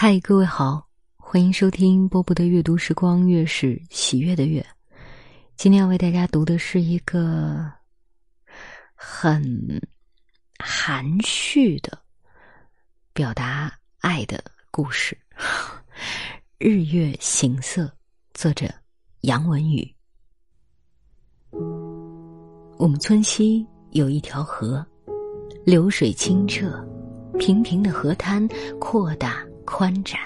嗨，各位好，欢迎收听波波的阅读时光，月是喜悦的月。今天要为大家读的是一个很含蓄的表达爱的故事，《日月行色》，作者杨文宇。我们村西有一条河，流水清澈，平平的河滩扩大。宽展，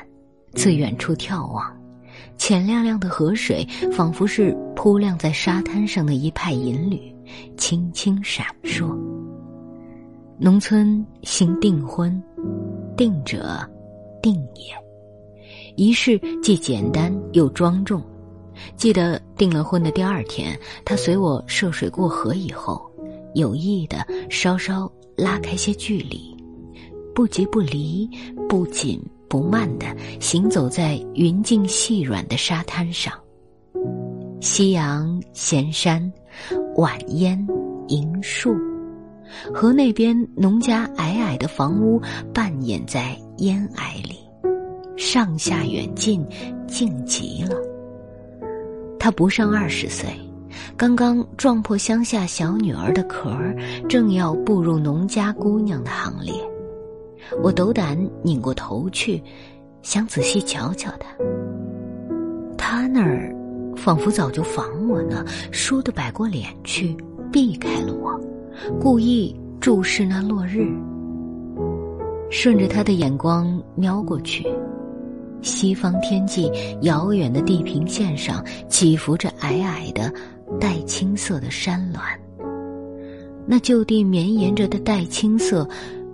自远处眺望，浅亮亮的河水仿佛是铺亮在沙滩上的一派银缕，轻轻闪烁。农村兴订婚，订者，定也。仪式既简单又庄重。记得订了婚的第二天，他随我涉水过河以后，有意的稍稍拉开些距离，不急不离，不紧。不慢的行走在云静细软的沙滩上，夕阳闲山，晚烟银树，河那边农家矮矮的房屋扮演在烟霭里，上下远近，静极了。他不上二十岁，刚刚撞破乡下小女儿的壳儿，正要步入农家姑娘的行列。我斗胆拧过头去，想仔细瞧瞧他。他那儿仿佛早就防我呢，倏地摆过脸去，避开了我，故意注视那落日。顺着他的眼光瞄过去，西方天际遥远的地平线上起伏着矮矮的、带青色的山峦。那就地绵延着的带青色。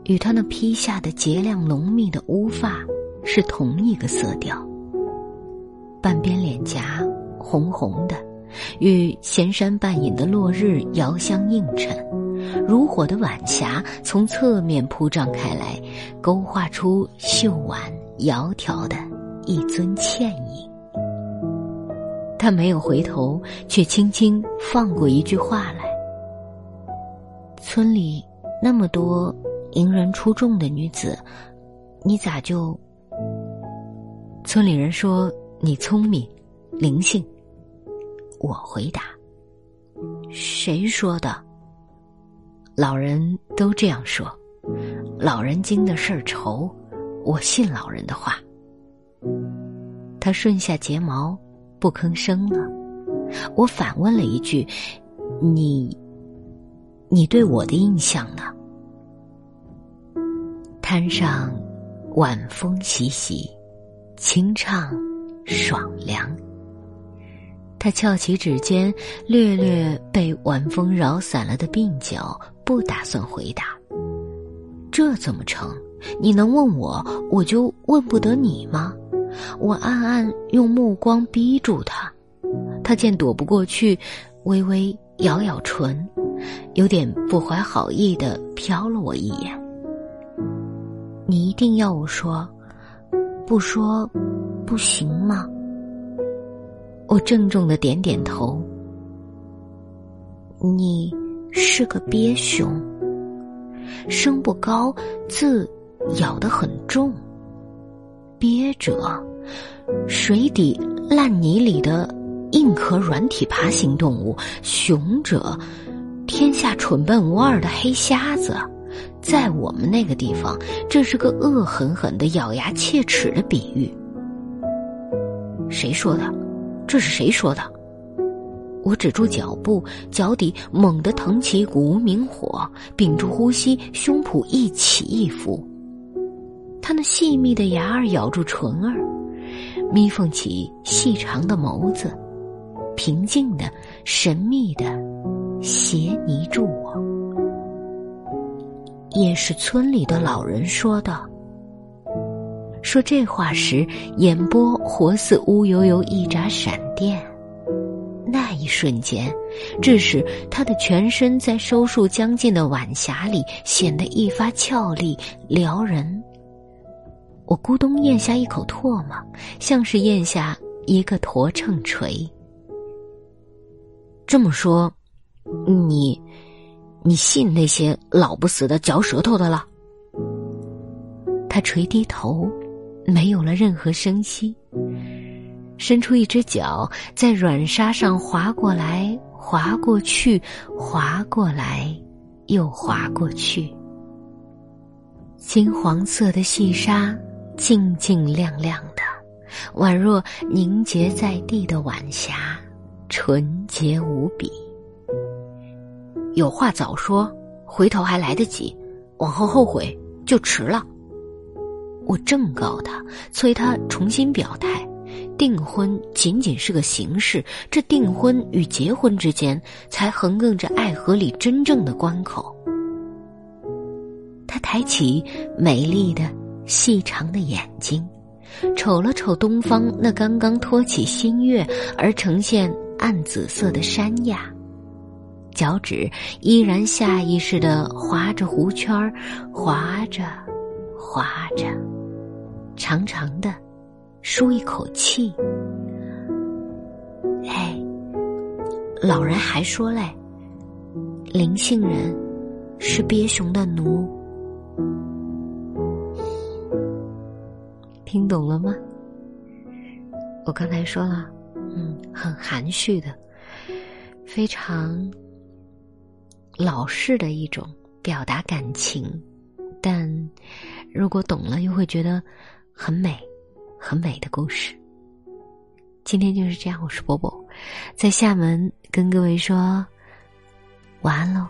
与他那披下的洁亮浓密的乌发是同一个色调，半边脸颊红红的，与闲山半隐的落日遥相映衬，如火的晚霞从侧面铺张开来，勾画出秀婉窈窕的一尊倩影。他没有回头，却轻轻放过一句话来：“村里那么多。”迎人出众的女子，你咋就？村里人说你聪明、灵性。我回答：“谁说的？老人都这样说。老人经的事儿愁，我信老人的话。”他顺下睫毛，不吭声了。我反问了一句：“你，你对我的印象呢？”滩上，晚风习习，清畅爽凉。他翘起指尖，略略被晚风扰散了的鬓角，不打算回答。这怎么成？你能问我，我就问不得你吗？我暗暗用目光逼住他，他见躲不过去，微微咬咬唇，有点不怀好意的瞟了我一眼。你一定要我说，不说不行吗？我郑重的点点头。你是个鳖熊，声不高，字咬得很重。鳖者，水底烂泥里的硬壳软体爬行动物；熊者，天下蠢笨无二的黑瞎子。在我们那个地方，这是个恶狠狠的咬牙切齿的比喻。谁说的？这是谁说的？我止住脚步，脚底猛地腾起一股无名火，屏住呼吸，胸脯一起一伏。他那细密的牙儿咬住唇儿，眯缝起细长的眸子，平静的、神秘的，斜睨住我。也是村里的老人说的。说这话时，眼波活似乌油油一眨闪电，那一瞬间，致使他的全身在收束将近的晚霞里显得一发俏丽撩人。我咕咚咽下一口唾沫，像是咽下一个砣秤锤。这么说，你？你信那些老不死的嚼舌头的了？他垂低头，没有了任何声息，伸出一只脚在软沙上滑过来、滑过去、滑过来，又滑过去。金黄色的细沙，静静亮亮的，宛若凝结在地的晚霞，纯洁无比。有话早说，回头还来得及，往后后悔就迟了。我正告他，催他重新表态，订婚仅仅是个形式，这订婚与结婚之间，才横亘着爱河里真正的关口。他抬起美丽的、细长的眼睛，瞅了瞅东方那刚刚托起新月而呈现暗紫色的山崖，脚趾依然下意识的划着弧圈儿，划着，划着。长长的，舒一口气。哎，老人还说嘞，灵性人是鳖熊的奴。听懂了吗？我刚才说了，嗯，很含蓄的，非常老式的一种表达感情，但如果懂了，又会觉得。很美，很美的故事。今天就是这样，我是波波，在厦门跟各位说晚安喽。